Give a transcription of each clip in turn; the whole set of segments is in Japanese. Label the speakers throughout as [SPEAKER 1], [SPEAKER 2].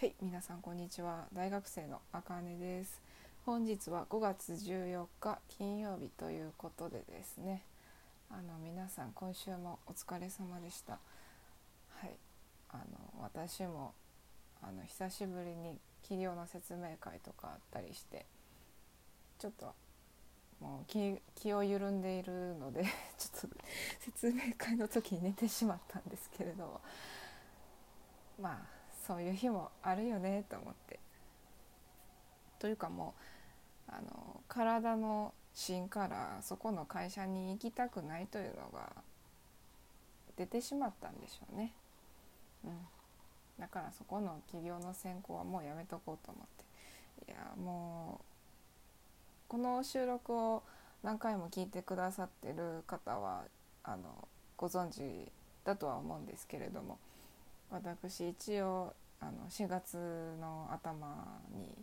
[SPEAKER 1] はい、皆さんこんにちは。大学生のあかねです。本日は5月14日金曜日ということでですね。あの皆さん今週もお疲れ様でした。はい、あの私もあの久しぶりに企業の説明会とかあったりして、ちょっともう気気を緩んでいるので ちょっと説明会の時に寝てしまったんですけれども、まあ。そういう日もあるよねと思って。というかもうあの体の芯からそこの会社に行きたくないというのが出てしまったんでしょうね、うん、だからそこの企業の選考はもうやめとこうと思って。いやもうこの収録を何回も聞いてくださってる方はあのご存知だとは思うんですけれども私一応あの4月の頭に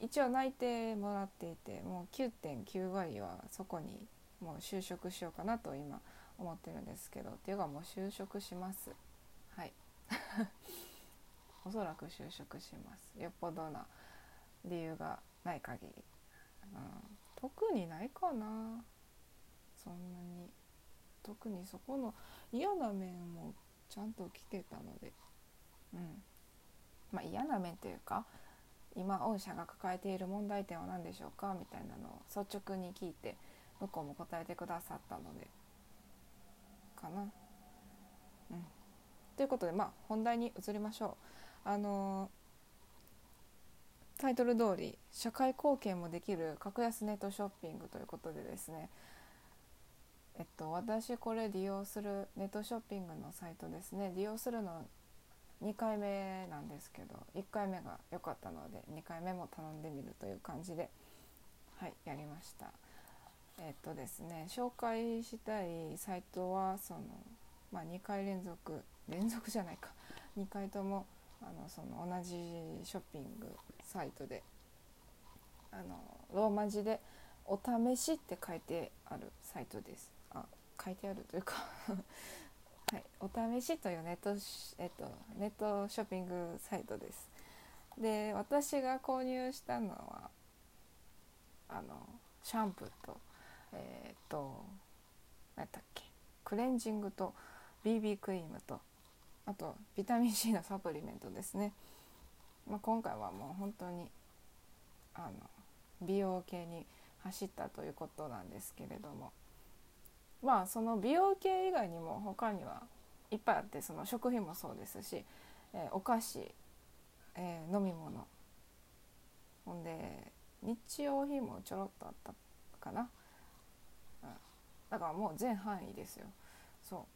[SPEAKER 1] 一応内定もらっていてもう9.9割はそこにもう就職しようかなと今思ってるんですけどっていうかもう就職します。はい。おそらく就職します。よっぽどな理由がない限り、うん、特にないかな。そんなに。特にそこの嫌な面もちゃんと聞けたので、うん。まあ、嫌な面というか今御社が抱えている問題点は何でしょうかみたいなのを率直に聞いて向こうも答えてくださったので。かな。うん、ということでまあ本題に移りましょう。あのー、タイトル通り社会貢献もできる格安ネットショッピングということでですね。えっと、私これ利用するネットショッピングのサイトですね。利用するの2回目なんですけど1回目が良かったので2回目も頼んでみるという感じではいやりました。えっとですね紹介したいサイトはその、まあ、2回連続連続じゃないか。2回ともあのその同じショッピングサイトであのローマ字で「お試し」って書いてあるサイトです。書いてあるというか。はい、お試しというネット,、えっと、ネットショッピングサイトです。で私が購入したのはあのシャンプーとえー、っと何やったっけ？クレンジングと BB クリームとあとビタミン C のサプリメントですね、まあ、今回はもう本当にあの美容系に走ったということなんですけれども。まあその美容系以外にも他にはいっぱいあってその食品もそうですし、えー、お菓子、えー、飲み物。ほんで日用品もちょろっとあったかな、うん、だからもう全範囲ですよ。そ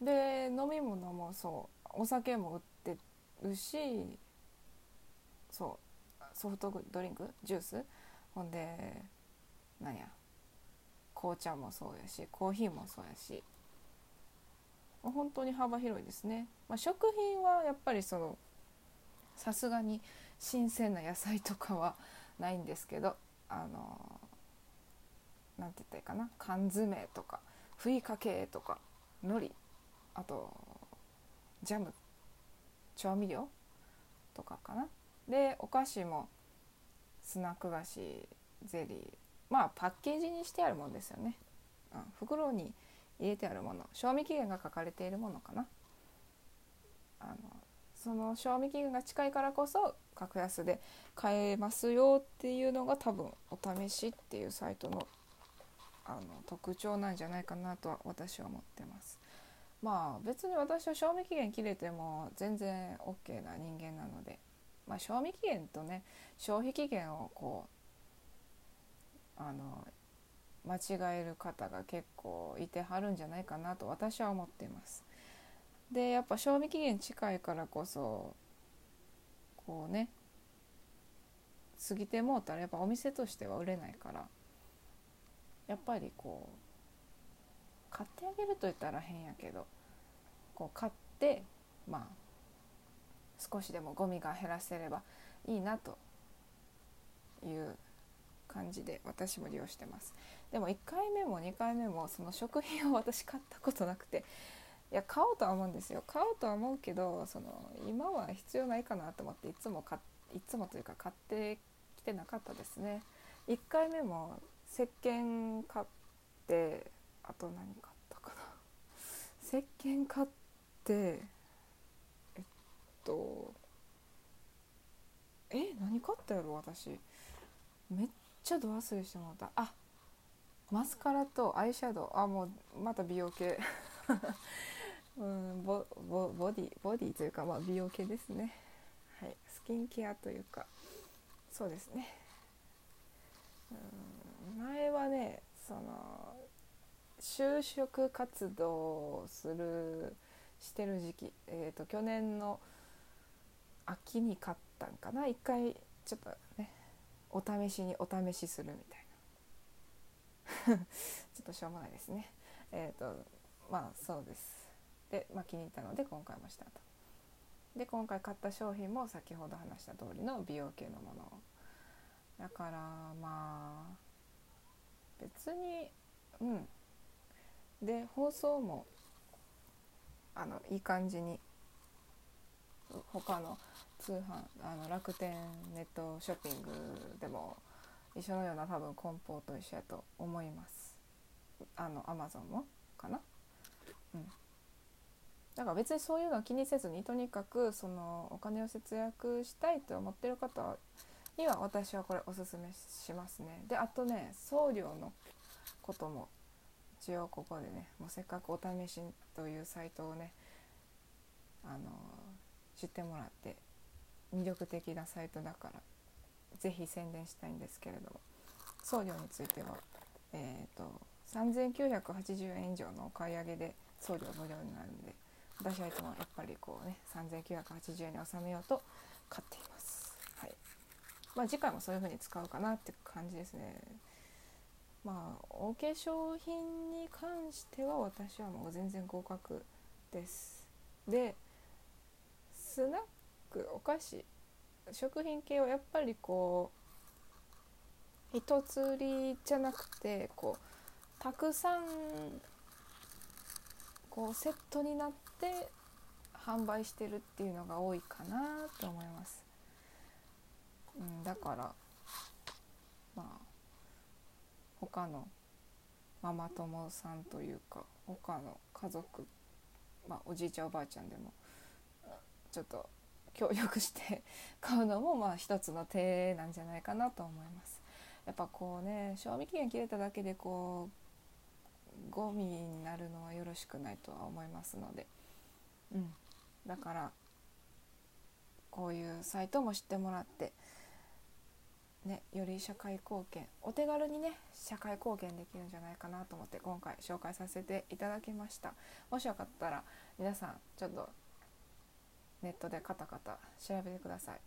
[SPEAKER 1] う。で飲み物もそう。お酒も売ってるしそう。ソフトドリンク？ジュース？ほんでなんや？紅茶もそうやしコーヒーもそうやし。本当に幅広いですね、まあ、食品はやっぱりそのさすがに新鮮な野菜とかはないんですけどあのなんて言ったらいいかな。缶詰とかふりかけとか海苔あとジャム調味料とかかな。でお菓子もスナック菓子ゼリーまあパッケージにしてあるものですよね、うん、袋に入れてあるもの。賞味期限が書かれているものかな。あのその賞味期限が近いからこそ格安で買えますよっていうのが多分お試しっていうサイトのあの特徴なんじゃないかなとは私は思ってます。まあ別に私は賞味期限切れても全然 OK な人間なので、まあ、賞味期限とね消費期限をこうあの間違える方が結構いてはるんじゃないかなと私は思っています。でやっぱ賞味期限近いからこそこうね過ぎてもうたらやっぱお店としては売れないからやっぱりこう買ってあげると言ったら変やけどこう買ってまあ少しでもゴミが減らせればいいなという感じで私も利用してます。でも1回目も2回目もその食品を私買ったことなくていや買おうとは思うんですよ。買おうとは思うけどその今は必要ないかなと思っていつも買いつもというか買ってきてなかったですね。1回目も石鹸買ってあと何買ったかな。石鹸買ってえっとえ何買ったやろ私。めっちゃド忘れしてもらった。あマスカラとアイシャドウ。あもうまた美容系。うんボボボディボディというか、まあ、美容系ですね。はい。スキンケアというか。そうですね。うん前はねその就職活動をするしてる時期、えーと、去年の秋に買ったんかな。一回ちょっとお試しにお試しするみたいな。ちょっとしょうもないですね。えっ、ー、とまあそうです。で、まあ、気に入ったので今回もしたと。で今回買った商品も先ほど話した通りの美容系のもの。だからまあ別にうん。で放送もあのいい感じに他の通販あの楽天ネットショッピングでも一緒のような多分梱包と一緒やと思います。あのアマゾンもかな？うん。だから別にそういうのは気にせずにとにかくそのお金を節約したいと思ってる方には私はこれおすすめしますね。であとね送料のことも一応ここでねもうせっかくお試しというサイトをねあの知ってもらって魅力的なサイトだから是非宣伝したいんですけれども送料についてはえっ、ー、と3980円以上のお買い上げで送料無料になるんで私はいつもやっぱりこうね3980円に収めようと買っています。はいまあ、次回もそういう風に使うかなって感じですね。まあお化粧品に関しては私はもう全然合格ですでスナックお菓子食品系はやっぱりこう一つりじゃなくてこうたくさんこうセットになって販売してるっていうのが多いかなと思います、うん、だからまあ他のママ友さんというか他の家族、まあ、おじいちゃんおばあちゃんでもちょっと協力して 買うのもまあ一つの手なんじゃないかなと思います。やっぱこうね賞味期限切れただけでこうゴミになるのはよろしくないとは思いますので、うん、だからこういうサイトも知ってもらってね、より社会貢献お手軽にね社会貢献できるんじゃないかなと思って今回紹介させていただきました。もしよかったら皆さんちょっとネットでカタカタ調べてください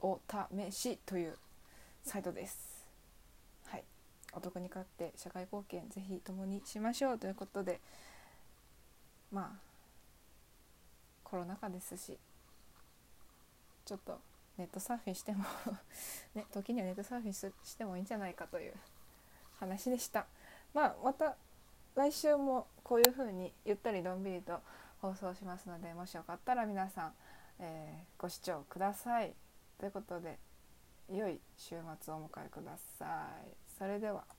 [SPEAKER 1] お試しというサイトですはいお得に買って社会貢献ぜひ共にしましょうということでまあコロナ禍ですしちょっとネットサーフィンしても ね、時にはネットサーフィンしてもいいんじゃないかという話でした。まあ、また来週もこういう風にゆったりのんびりと放送しますのでもしよかったら皆さん、えー、ご視聴ください。ということで良い週末をお迎えください。それでは。